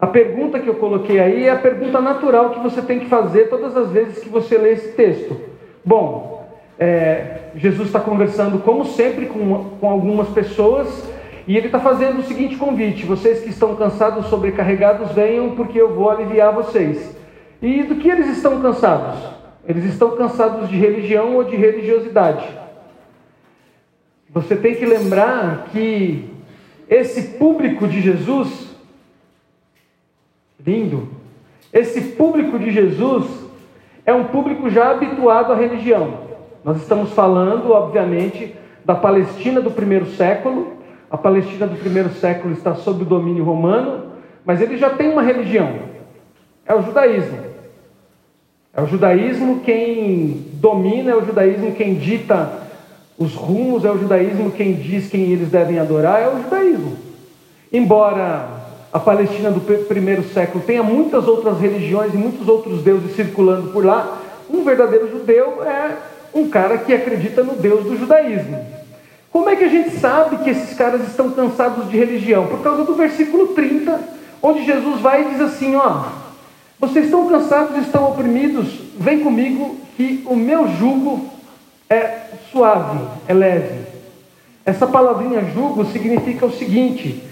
A pergunta que eu coloquei aí é a pergunta natural que você tem que fazer todas as vezes que você lê esse texto. Bom, é, Jesus está conversando, como sempre, com, com algumas pessoas e ele está fazendo o seguinte convite: vocês que estão cansados, sobrecarregados, venham, porque eu vou aliviar vocês. E do que eles estão cansados? Eles estão cansados de religião ou de religiosidade. Você tem que lembrar que esse público de Jesus Lindo. Esse público de Jesus é um público já habituado à religião. Nós estamos falando, obviamente, da Palestina do primeiro século. A Palestina do primeiro século está sob o domínio romano, mas ele já tem uma religião. É o judaísmo. É o judaísmo quem domina, é o judaísmo quem dita os rumos, é o judaísmo quem diz quem eles devem adorar, é o judaísmo. Embora a Palestina do primeiro século tenha muitas outras religiões e muitos outros deuses circulando por lá, um verdadeiro judeu é um cara que acredita no Deus do judaísmo. Como é que a gente sabe que esses caras estão cansados de religião? Por causa do versículo 30, onde Jesus vai e diz assim: Ó, vocês estão cansados, estão oprimidos, vem comigo que o meu jugo é suave, é leve. Essa palavrinha jugo significa o seguinte: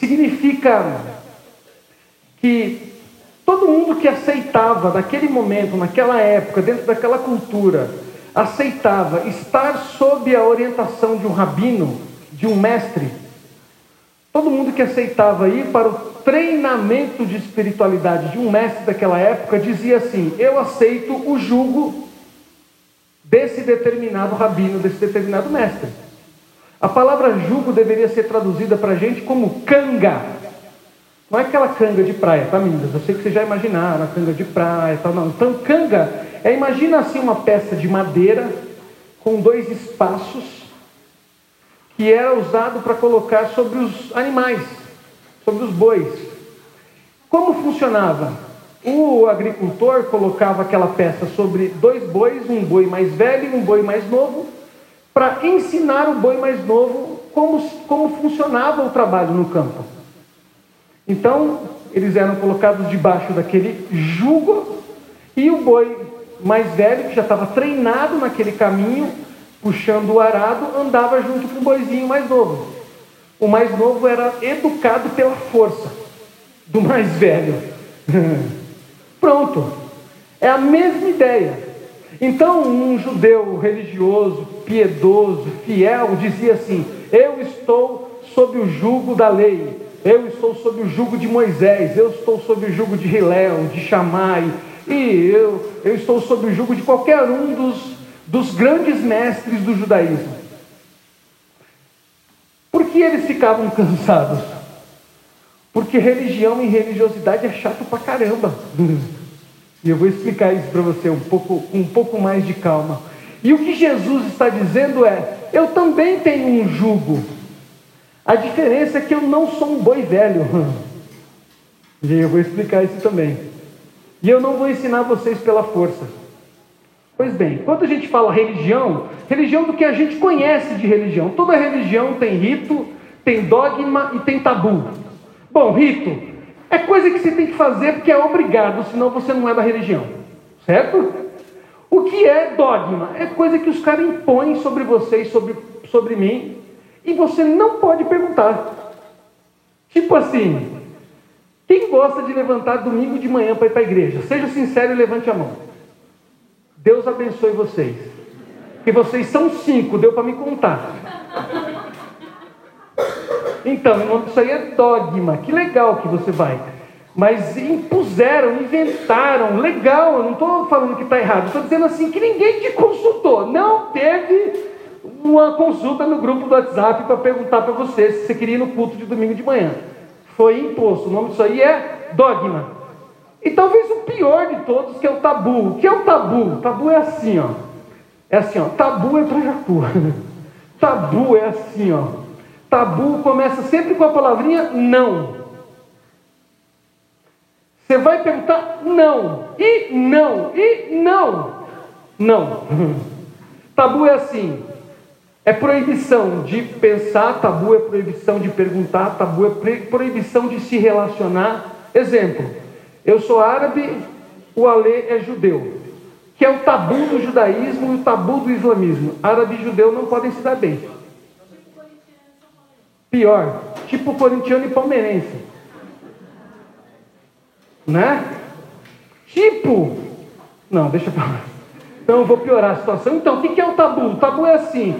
significa que todo mundo que aceitava naquele momento, naquela época, dentro daquela cultura, aceitava estar sob a orientação de um rabino, de um mestre, todo mundo que aceitava ir para o treinamento de espiritualidade de um mestre daquela época dizia assim: Eu aceito o jugo desse determinado rabino, desse determinado mestre. A palavra jugo deveria ser traduzida para a gente como canga. Não é aquela canga de praia, tá, meninas? Eu sei que vocês já imaginaram a canga de praia, tal, não. Então, canga é, imagina assim uma peça de madeira com dois espaços que era usado para colocar sobre os animais, sobre os bois. Como funcionava? O agricultor colocava aquela peça sobre dois bois, um boi mais velho e um boi mais novo, para ensinar o boi mais novo como, como funcionava o trabalho no campo. Então, eles eram colocados debaixo daquele jugo e o boi mais velho, que já estava treinado naquele caminho, puxando o arado, andava junto com o boizinho mais novo. O mais novo era educado pela força do mais velho. Pronto. É a mesma ideia. Então, um judeu religioso, piedoso, fiel, dizia assim: Eu estou sob o jugo da lei, eu estou sob o jugo de Moisés, eu estou sob o jugo de Hilel, de Shammai, e eu, eu estou sob o jugo de qualquer um dos, dos grandes mestres do judaísmo. Por que eles ficavam cansados? Porque religião e religiosidade é chato pra caramba. E eu vou explicar isso para você um pouco, um pouco mais de calma. E o que Jesus está dizendo é: eu também tenho um jugo. A diferença é que eu não sou um boi velho. E eu vou explicar isso também. E eu não vou ensinar vocês pela força. Pois bem, quando a gente fala religião, religião do que a gente conhece de religião. Toda religião tem rito, tem dogma e tem tabu. Bom, rito é coisa que você tem que fazer porque é obrigado, senão você não é da religião. Certo? O que é dogma? É coisa que os caras impõem sobre você e sobre, sobre mim, e você não pode perguntar. Tipo assim, quem gosta de levantar domingo de manhã para ir para a igreja? Seja sincero e levante a mão. Deus abençoe vocês. Porque vocês são cinco, deu para me contar. Então, isso aí é dogma. Que legal que você vai. Mas impuseram, inventaram. Legal, eu não estou falando que está errado. Estou dizendo assim que ninguém te consultou. Não teve uma consulta no grupo do WhatsApp para perguntar para você se você queria ir no culto de domingo de manhã. Foi imposto. O nome disso aí é dogma. E talvez o pior de todos, que é o tabu. O que é o tabu? O tabu é assim, ó. É assim, ó. Tabu é para Jacu. tabu é assim, ó. Tabu começa sempre com a palavrinha não. Você vai perguntar não, e não, e não. Não. Tabu é assim: é proibição de pensar, tabu é proibição de perguntar, tabu é proibição de se relacionar, Exemplo, eu sou árabe, o Alê é judeu, que é o tabu do judaísmo e o tabu do islamismo. Árabe e judeu não podem se dar bem. Pior, tipo corintiano e palmeirense. Né? Tipo, não, deixa pra lá. Então eu vou piorar a situação. Então, o que é o tabu? O tabu é assim: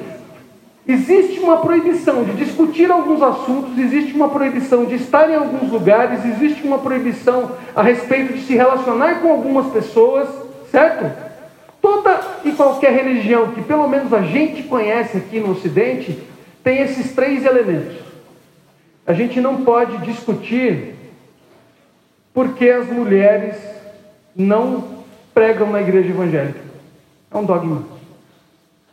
existe uma proibição de discutir alguns assuntos, existe uma proibição de estar em alguns lugares, existe uma proibição a respeito de se relacionar com algumas pessoas, certo? Toda e qualquer religião que pelo menos a gente conhece aqui no Ocidente tem esses três elementos. A gente não pode discutir porque as mulheres não pregam na igreja evangélica. É um dogma.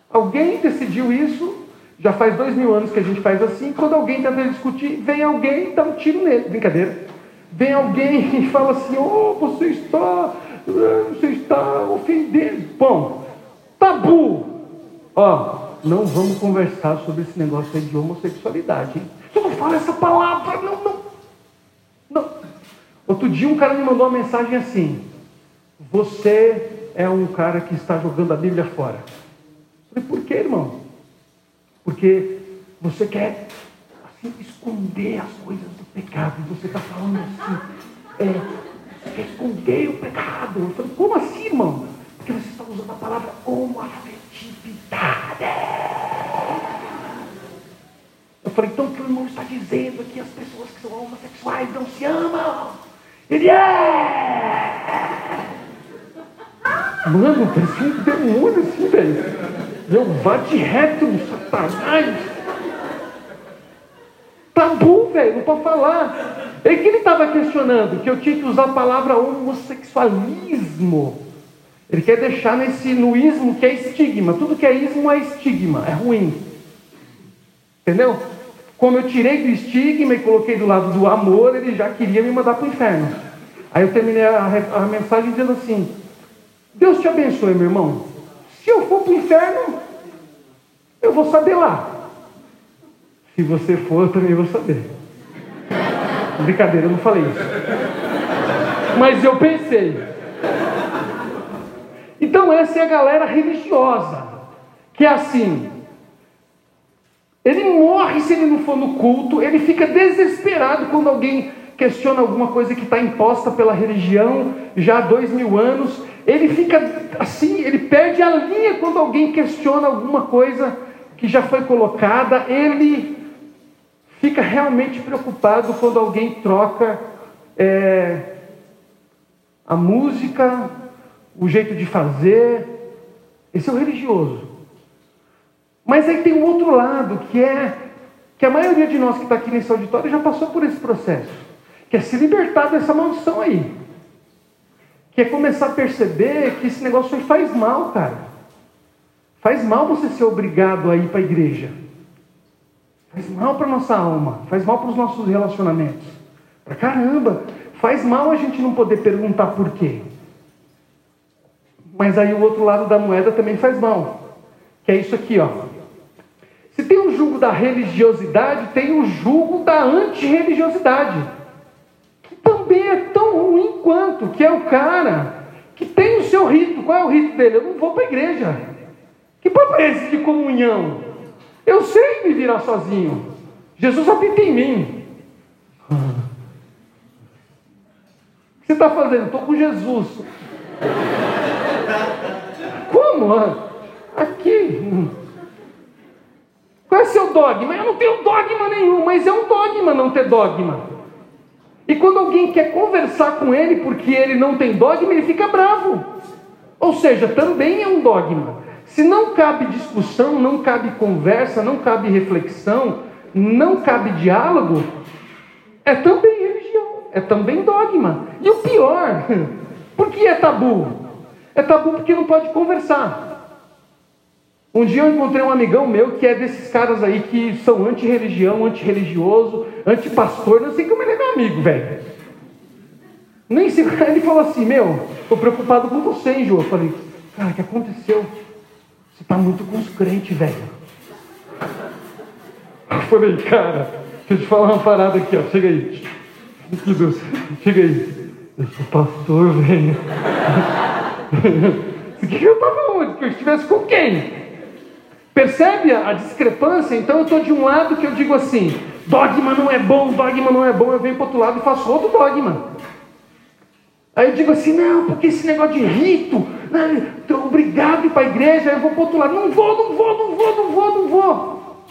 Alguém decidiu isso, já faz dois mil anos que a gente faz assim. Quando alguém tenta discutir, vem alguém e dá um tiro nele. Brincadeira. Vem alguém e fala assim: Oh, você está, você está ofendendo. Bom, tabu. Ó, não vamos conversar sobre esse negócio aí de homossexualidade. Hein? Você não fala essa palavra, não. Outro dia um cara me mandou uma mensagem assim: Você é um cara que está jogando a Bíblia fora. Eu falei, por que, irmão? Porque você quer assim, esconder as coisas do pecado. E você está falando assim, é, você quer esconder o pecado. Eu falei, como assim, irmão? Porque você está usando a palavra homoafetividade. Eu falei, então o que o irmão está dizendo é que as pessoas que são homossexuais não se amam. Ele é! Mano, parecia um demônio assim, velho. Meu, bate reto no satanás. Tabu, velho, não pode falar. É que ele estava questionando que eu tinha que usar a palavra homossexualismo. Ele quer deixar nesse nuísmo que é estigma. Tudo que é ismo é estigma, é ruim. Entendeu? Como eu tirei do estigma e coloquei do lado do amor, ele já queria me mandar para o inferno. Aí eu terminei a, a mensagem dizendo assim: Deus te abençoe, meu irmão. Se eu for para o inferno, eu vou saber lá. Se você for, eu também vou saber. Brincadeira, eu não falei isso. Mas eu pensei. Então, essa é a galera religiosa. Que é assim: ele morre se ele não for no culto, ele fica desesperado quando alguém questiona alguma coisa que está imposta pela religião já há dois mil anos. Ele fica assim, ele perde a linha quando alguém questiona alguma coisa que já foi colocada. Ele fica realmente preocupado quando alguém troca é, a música, o jeito de fazer. Esse é o religioso. Mas aí tem um outro lado, que é que a maioria de nós que está aqui nesse auditório já passou por esse processo, que é se libertar dessa maldição aí que é começar a perceber que esse negócio aí faz mal, cara. Faz mal você ser obrigado a ir para a igreja. Faz mal para nossa alma, faz mal para os nossos relacionamentos. Para caramba, faz mal a gente não poder perguntar por quê. Mas aí o outro lado da moeda também faz mal. Que é isso aqui, ó. Jugo da religiosidade, tem o jugo da antirreligiosidade também é tão ruim quanto, que é o cara que tem o seu rito. Qual é o rito dele? Eu não vou para a igreja. Que papo é esse de comunhão? Eu sei me virar sozinho. Jesus habita em mim. O que você está fazendo? Estou com Jesus. Como? Aqui. Qual é seu dogma? Eu não tenho dogma nenhum, mas é um dogma não ter dogma. E quando alguém quer conversar com ele porque ele não tem dogma, ele fica bravo. Ou seja, também é um dogma. Se não cabe discussão, não cabe conversa, não cabe reflexão, não cabe diálogo, é também religião, é também dogma. E o pior, por que é tabu? É tabu porque não pode conversar. Um dia eu encontrei um amigão meu que é desses caras aí que são anti-religião, anti-religioso, anti-pastor, não sei como ele é meu amigo, velho. Nem sei, ele falou assim, meu, estou preocupado com você, hein, João? Eu falei, cara, o que aconteceu? Você está muito com os crentes, velho. Eu falei, cara, deixa eu te falar uma parada aqui, ó, chega aí. Que Deus, chega aí. Eu sou pastor, velho. O que eu estava onde? Que eu estivesse com quem? Percebe a discrepância? Então eu estou de um lado que eu digo assim: dogma não é bom, dogma não é bom. Eu venho para outro lado e faço outro dogma. Aí eu digo assim: não, porque esse negócio de rito, né, obrigado para a igreja. Aí eu vou para outro lado: não vou, não vou, não vou, não vou, não vou.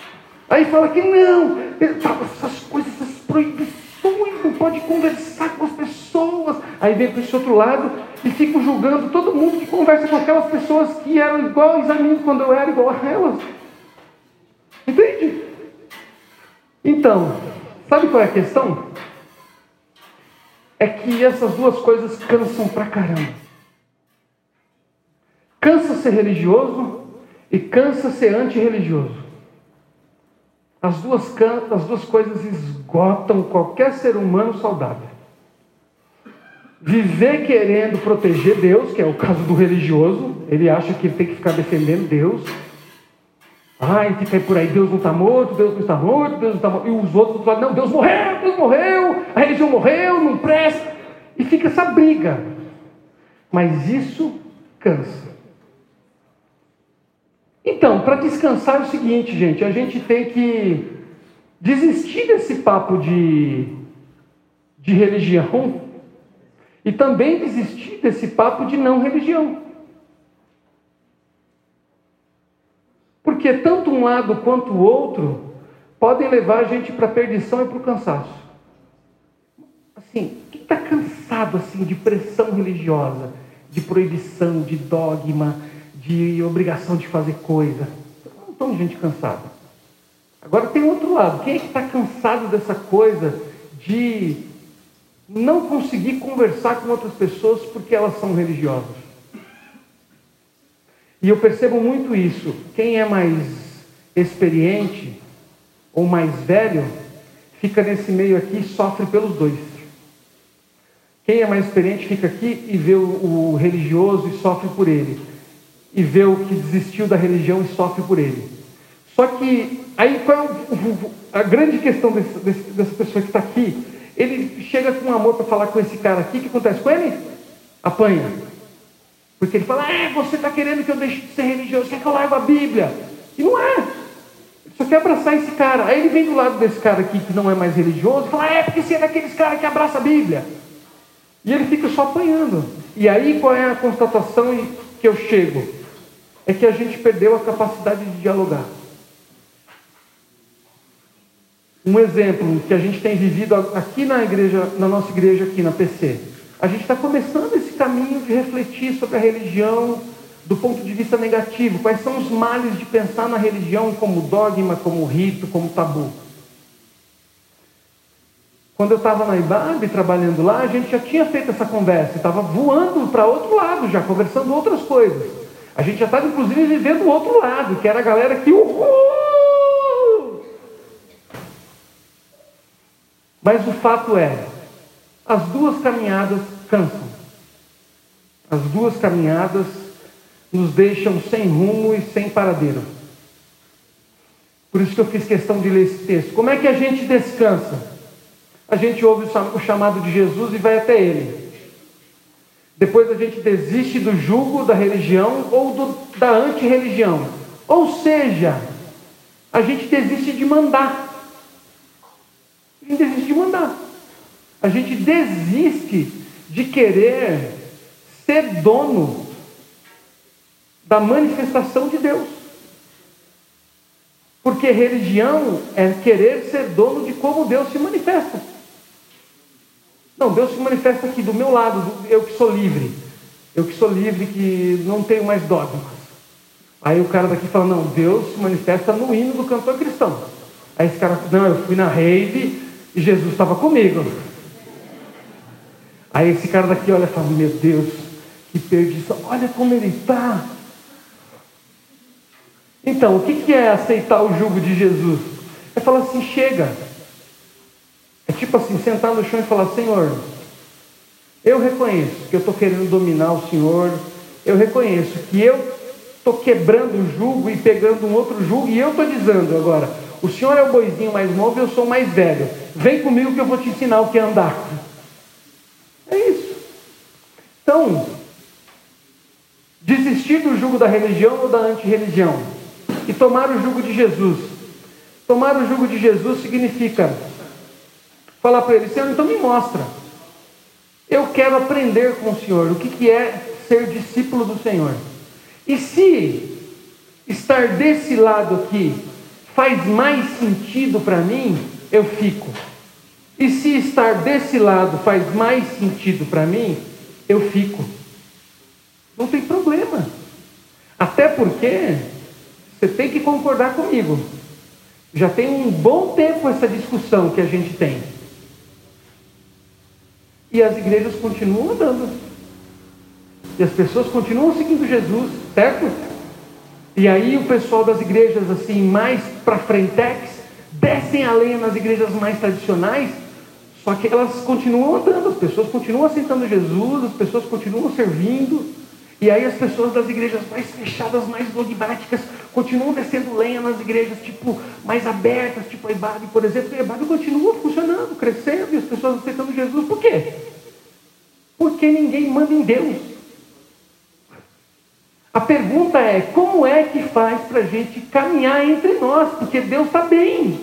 Aí fala que não, essas coisas, essas proibições, não pode conversar com as pessoas. Aí vem para esse outro lado e fico julgando todo mundo que conversa com aquelas pessoas que eram iguais a mim quando eu era igual a elas. Entende? Então, sabe qual é a questão? É que essas duas coisas cansam pra caramba. Cansa ser religioso e cansa ser antirreligioso. As duas, as duas coisas esgotam qualquer ser humano saudável. Viver querendo proteger Deus, que é o caso do religioso, ele acha que tem que ficar defendendo Deus. Ai, fica aí por aí, Deus não está morto, Deus não está morto, Deus não está morto. E os outros falam, não, Deus morreu, Deus morreu, a religião morreu, não presta. E fica essa briga. Mas isso cansa. Então, para descansar é o seguinte, gente, a gente tem que desistir desse papo de, de religião e também desistir desse papo de não religião. Porque tanto um lado quanto o outro podem levar a gente para a perdição e para o cansaço. Assim, quem está cansado assim de pressão religiosa, de proibição, de dogma, de obrigação de fazer coisa? Não estão gente cansada. Agora tem outro lado. Quem é que está cansado dessa coisa de não conseguir conversar com outras pessoas porque elas são religiosas. E eu percebo muito isso. Quem é mais experiente ou mais velho, fica nesse meio aqui e sofre pelos dois. Quem é mais experiente fica aqui e vê o, religioso e sofre por ele. E vê o que desistiu da religião e sofre por ele. Só que aí qual é a grande questão desse, desse, dessa pessoa que está aqui? Ele chega com amor para falar com esse cara aqui, o que acontece com ele? Apanha. Porque ele fala, é, você está querendo que eu deixe de ser religioso, quer que eu largue a Bíblia? E não é. Ele só quer abraçar esse cara. Aí ele vem do lado desse cara aqui que não é mais religioso fala, é, porque você é daqueles caras que abraça a Bíblia. E ele fica só apanhando. E aí qual é a constatação que eu chego? É que a gente perdeu a capacidade de dialogar. Um exemplo que a gente tem vivido aqui na igreja, na nossa igreja aqui na PC. A gente está começando esse caminho de refletir sobre a religião do ponto de vista negativo. Quais são os males de pensar na religião como dogma, como rito, como tabu? Quando eu estava na IBAB trabalhando lá, a gente já tinha feito essa conversa, estava voando para outro lado já, conversando outras coisas. A gente já estava inclusive vivendo o outro lado, que era a galera que, uhul, Mas o fato é, as duas caminhadas cansam. As duas caminhadas nos deixam sem rumo e sem paradeiro. Por isso que eu fiz questão de ler esse texto. Como é que a gente descansa? A gente ouve o chamado de Jesus e vai até Ele. Depois a gente desiste do jugo da religião ou do, da antirreligião. Ou seja, a gente desiste de mandar. Gente desiste de mandar. A gente desiste de querer ser dono da manifestação de Deus. Porque religião é querer ser dono de como Deus se manifesta. Não, Deus se manifesta aqui do meu lado, eu que sou livre. Eu que sou livre, que não tenho mais dogmas. Aí o cara daqui fala, não, Deus se manifesta no hino do cantor cristão. Aí esse cara, não, eu fui na rave, e Jesus estava comigo. Aí esse cara daqui olha e fala: Meu Deus, que perdição, olha como ele está. Então, o que é aceitar o jugo de Jesus? É falar assim: chega. É tipo assim: sentar no chão e falar: Senhor, eu reconheço que eu estou querendo dominar o Senhor, eu reconheço que eu estou quebrando o jugo e pegando um outro jugo, e eu estou dizendo agora: o senhor é o boizinho mais novo e eu sou mais velho. Vem comigo que eu vou te ensinar o que é andar. É isso. Então, desistir do jugo da religião ou da antirreligião e tomar o jugo de Jesus. Tomar o jugo de Jesus significa falar para ele, Senhor, então me mostra. Eu quero aprender com o Senhor o que, que é ser discípulo do Senhor. E se estar desse lado aqui faz mais sentido para mim, eu fico. E se estar desse lado faz mais sentido para mim, eu fico. Não tem problema. Até porque você tem que concordar comigo. Já tem um bom tempo essa discussão que a gente tem. E as igrejas continuam andando. E as pessoas continuam seguindo Jesus, certo? E aí o pessoal das igrejas assim mais para frentex descem a lenha nas igrejas mais tradicionais, só que elas continuam andando, as pessoas continuam aceitando Jesus, as pessoas continuam servindo. E aí as pessoas das igrejas mais fechadas, mais dogmáticas, continuam descendo lenha nas igrejas tipo mais abertas, tipo a IBAB, por exemplo. E a IBAB continua funcionando, crescendo, e as pessoas aceitando Jesus. Por quê? Porque ninguém manda em Deus. A pergunta é, como é que faz para a gente caminhar entre nós? Porque Deus está bem.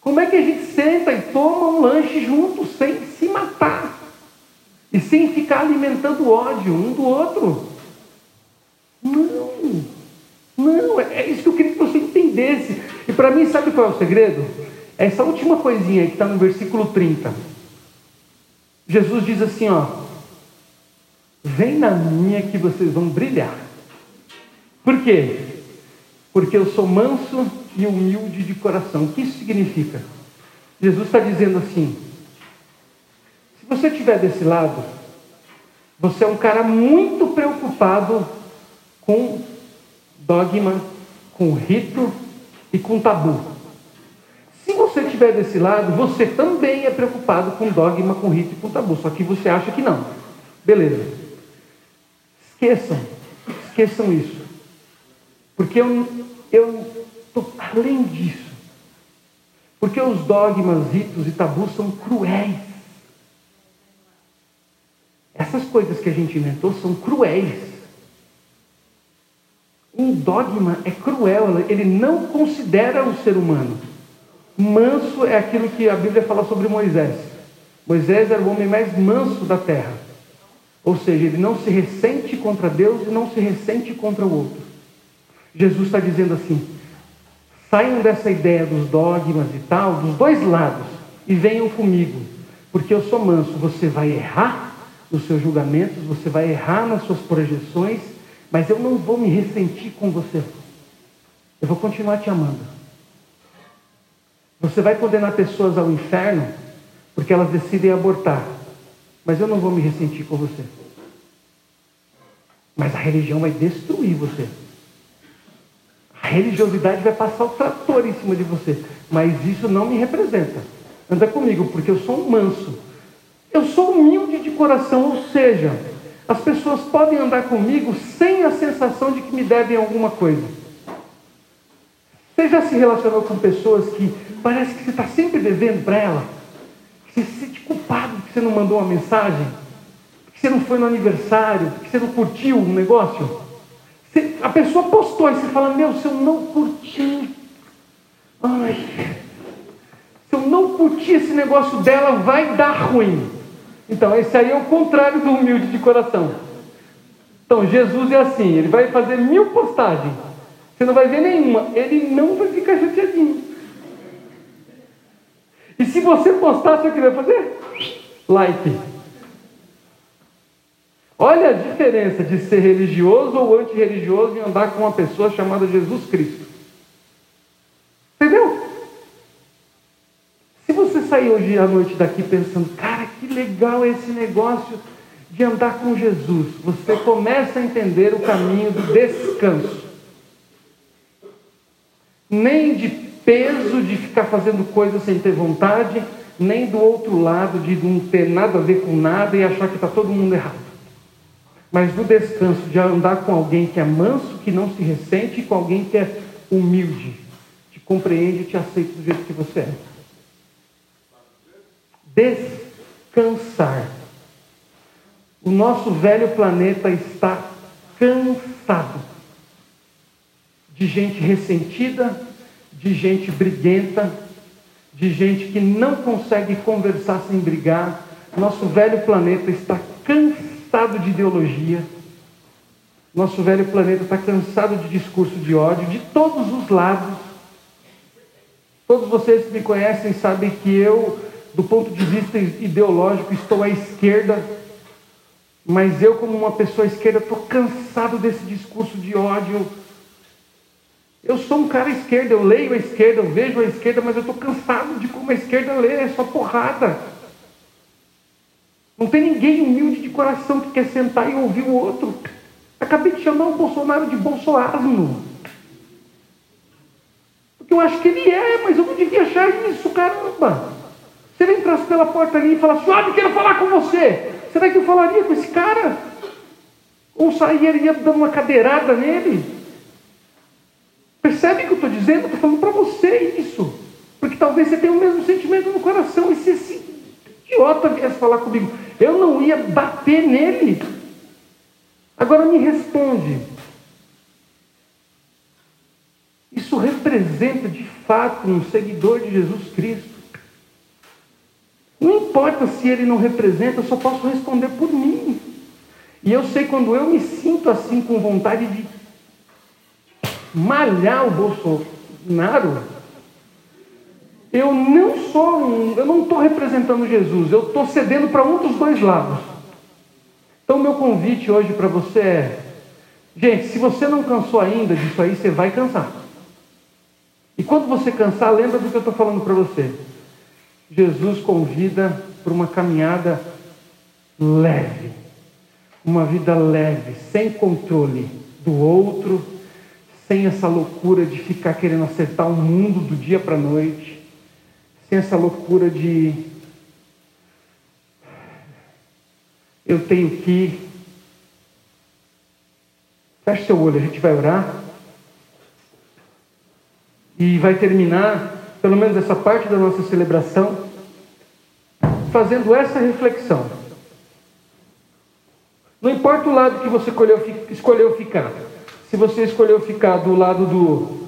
Como é que a gente senta e toma um lanche junto, sem se matar? E sem ficar alimentando ódio um do outro? Não. Não, é isso que eu queria que você entendesse. E para mim, sabe qual é o segredo? Essa última coisinha que está no versículo 30. Jesus diz assim, ó. Vem na minha que vocês vão brilhar. Por quê? Porque eu sou manso e humilde de coração. O que isso significa? Jesus está dizendo assim: se você estiver desse lado, você é um cara muito preocupado com dogma, com rito e com tabu. Se você estiver desse lado, você também é preocupado com dogma, com rito e com tabu, só que você acha que não. Beleza. Esqueçam, esqueçam isso. Porque eu, estou além disso. Porque os dogmas, ritos e tabus são cruéis. Essas coisas que a gente inventou são cruéis. Um dogma é cruel, ele não considera o ser humano. Manso é aquilo que a Bíblia fala sobre Moisés. Moisés era o homem mais manso da terra. Ou seja, ele não se ressente contra Deus e não se ressente contra o outro. Jesus está dizendo assim: Saiam dessa ideia dos dogmas e tal, dos dois lados, e venham comigo, porque eu sou manso. Você vai errar nos seus julgamentos, você vai errar nas suas projeções, mas eu não vou me ressentir com você. Eu vou continuar te amando. Você vai condenar pessoas ao inferno porque elas decidem abortar, mas eu não vou me ressentir com você. Mas a religião vai destruir você. A religiosidade vai passar o trator em cima de você. Mas isso não me representa. Anda comigo, porque eu sou um manso. Eu sou humilde de coração, ou seja, as pessoas podem andar comigo sem a sensação de que me devem alguma coisa. Você já se relacionou com pessoas que parece que você está sempre devendo para ela? Você se sente culpado você não mandou uma mensagem? Porque você não foi no aniversário? Porque você não curtiu um negócio? a pessoa postou e você fala, meu, se eu não curti, ai, se eu não curti esse negócio dela, vai dar ruim. Então, esse aí é o contrário do humilde de coração. Então, Jesus é assim, ele vai fazer mil postagens. Você não vai ver nenhuma, ele não vai ficar chateadinho. E se você postar, sabe o que vai fazer? Like. Olha a diferença de ser religioso ou antirreligioso e andar com uma pessoa chamada Jesus Cristo. Entendeu? Se você sair hoje à noite daqui pensando, cara, que legal esse negócio de andar com Jesus, você começa a entender o caminho do descanso. Nem de peso de ficar fazendo coisas sem ter vontade, nem do outro lado de não ter nada a ver com nada e achar que está todo mundo errado mas no descanso de andar com alguém que é manso, que não se ressente, e com alguém que é humilde, de compreende e te aceita do jeito que você é. Descansar. O nosso velho planeta está cansado de gente ressentida, de gente briguenta, de gente que não consegue conversar sem brigar. Nosso velho planeta está cansado de ideologia. Nosso velho planeta está cansado de discurso de ódio de todos os lados. Todos vocês que me conhecem sabem que eu, do ponto de vista ideológico, estou à esquerda. Mas eu, como uma pessoa esquerda, estou cansado desse discurso de ódio eu sou um cara esquerdo, eu leio a esquerda, eu vejo a esquerda, mas eu estou cansado de como a esquerda lê, é só porrada. Não tem ninguém humilde de coração que quer sentar e ouvir o outro. Acabei de chamar o Bolsonaro de Bolsonaro. Porque eu acho que ele é, mas eu não devia achar isso, caramba. Se ele entrasse pela porta ali e falasse, olha, eu quero falar com você. Será que eu falaria com esse cara? Ou sairia dando uma cadeirada nele? Percebe o que eu estou dizendo? Estou falando para você isso. Porque talvez você tenha o mesmo sentimento no coração. E se esse idiota viesse falar comigo, eu não ia bater nele. Agora me responde. Isso representa de fato um seguidor de Jesus Cristo? Não importa se ele não representa, eu só posso responder por mim. E eu sei quando eu me sinto assim com vontade de malhar o Bolsonaro, eu não sou um, eu não estou representando Jesus, eu estou cedendo para um dos dois lados. Então, meu convite hoje para você é: gente, se você não cansou ainda disso aí, você vai cansar. E quando você cansar, lembra do que eu estou falando para você. Jesus convida para uma caminhada leve, uma vida leve, sem controle do outro, sem essa loucura de ficar querendo acertar o mundo do dia para a noite, sem essa loucura de eu tenho que. Feche seu olho, a gente vai orar. E vai terminar, pelo menos essa parte da nossa celebração, fazendo essa reflexão. Não importa o lado que você escolheu, ficar se você escolheu ficar do lado do,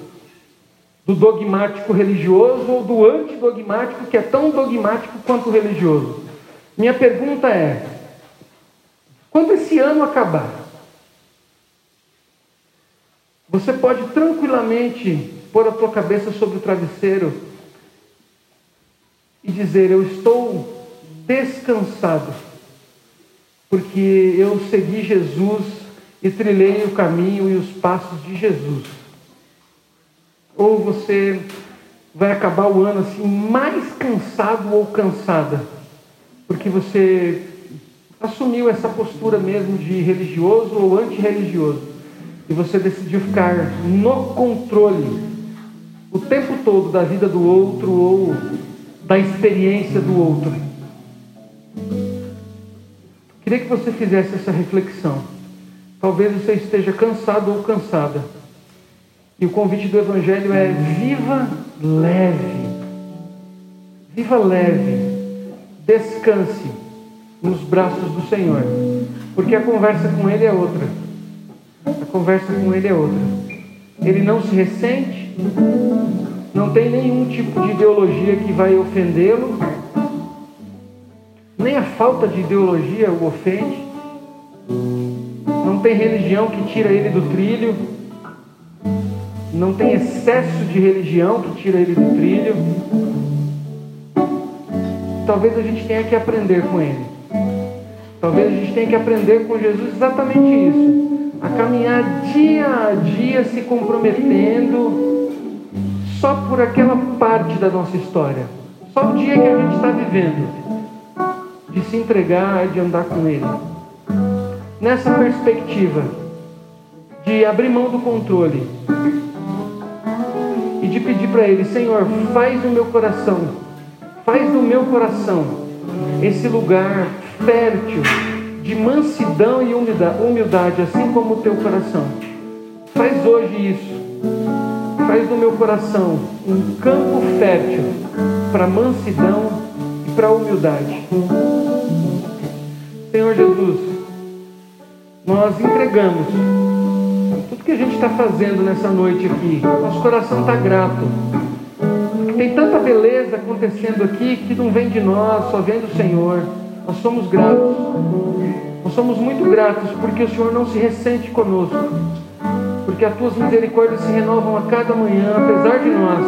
do dogmático religioso ou do antidogmático, que é tão dogmático quanto religioso. Minha pergunta é: quando esse ano acabar, você pode tranquilamente pôr a tua cabeça sobre o travesseiro e dizer: Eu estou descansado, porque eu segui Jesus e trilhei o caminho e os passos de Jesus. Ou você vai acabar o ano assim mais cansado ou cansada, porque você assumiu essa postura mesmo de religioso ou antirreligioso, e você decidiu ficar no controle o tempo todo da vida do outro ou da experiência do outro. Queria que você fizesse essa reflexão. Talvez você esteja cansado ou cansada. E o convite do Evangelho é: viva leve. Viva leve. Descanse nos braços do Senhor. Porque a conversa com Ele é outra. A conversa com Ele é outra. Ele não se ressente, não tem nenhum tipo de ideologia que vai ofendê-lo, nem a falta de ideologia o ofende não tem religião que tira ele do trilho, não tem excesso de religião que tira ele do trilho. Talvez a gente tenha que aprender com ele. Talvez a gente tenha que aprender com Jesus exatamente isso. A caminhar dia a dia se comprometendo só por aquela parte da nossa história. Só o dia que a gente está vivendo. De se entregar e de andar com Ele nessa perspectiva de abrir mão do controle e de pedir para Ele: Senhor, faz o meu coração, faz do meu coração esse lugar fértil de mansidão e humildade, assim como o teu coração. Faz hoje isso. faz do meu coração um campo fértil para mansidão e para humildade. Senhor Jesus, nós entregamos tudo que a gente está fazendo nessa noite aqui. Nosso coração está grato. Tem tanta beleza acontecendo aqui que não vem de nós, só vem do Senhor. Nós somos gratos. Nós somos muito gratos porque o Senhor não se ressente conosco. Porque as tuas misericórdias se renovam a cada manhã, apesar de nós.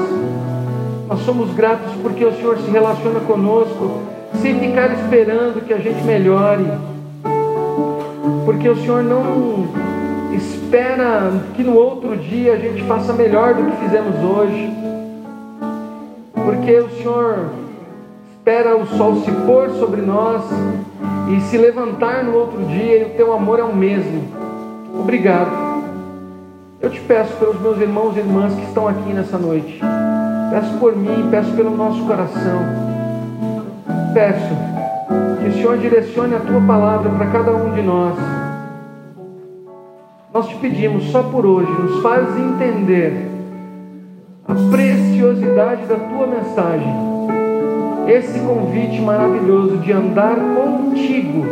Nós somos gratos porque o Senhor se relaciona conosco sem ficar esperando que a gente melhore. Porque o Senhor não espera que no outro dia a gente faça melhor do que fizemos hoje. Porque o Senhor espera o sol se pôr sobre nós e se levantar no outro dia e o teu amor é o mesmo. Obrigado. Eu te peço pelos meus irmãos e irmãs que estão aqui nessa noite. Peço por mim, peço pelo nosso coração. Peço que o Senhor direcione a tua palavra para cada um de nós. Nós te pedimos só por hoje, nos faz entender a preciosidade da tua mensagem. Esse convite maravilhoso de andar contigo,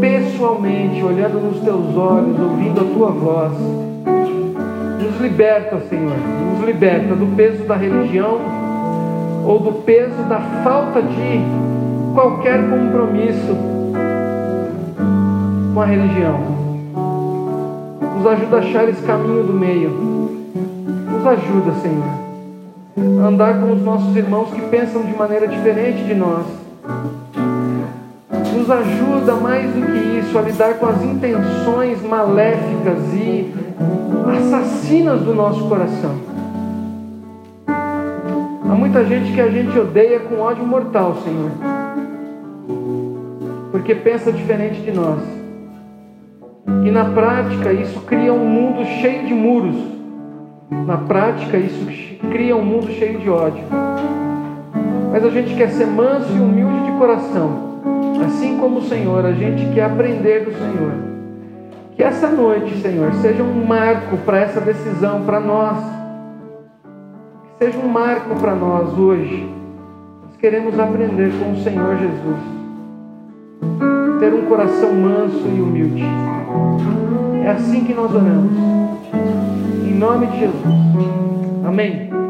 pessoalmente, olhando nos teus olhos, ouvindo a tua voz. Nos liberta, Senhor, nos liberta do peso da religião ou do peso da falta de qualquer compromisso com a religião. Nos ajuda a achar esse caminho do meio nos ajuda, Senhor, a andar com os nossos irmãos que pensam de maneira diferente de nós. Nos ajuda mais do que isso a lidar com as intenções maléficas e assassinas do nosso coração. Há muita gente que a gente odeia com ódio mortal, Senhor, porque pensa diferente de nós. E na prática isso cria um mundo cheio de muros na prática, isso cria um mundo cheio de ódio. Mas a gente quer ser manso e humilde de coração. Assim como o Senhor, a gente quer aprender do Senhor. Que essa noite, Senhor, seja um marco para essa decisão, para nós. Que seja um marco para nós hoje. Nós queremos aprender com o Senhor Jesus. Ter um coração manso e humilde. É assim que nós oramos nome de Jesus. Amém.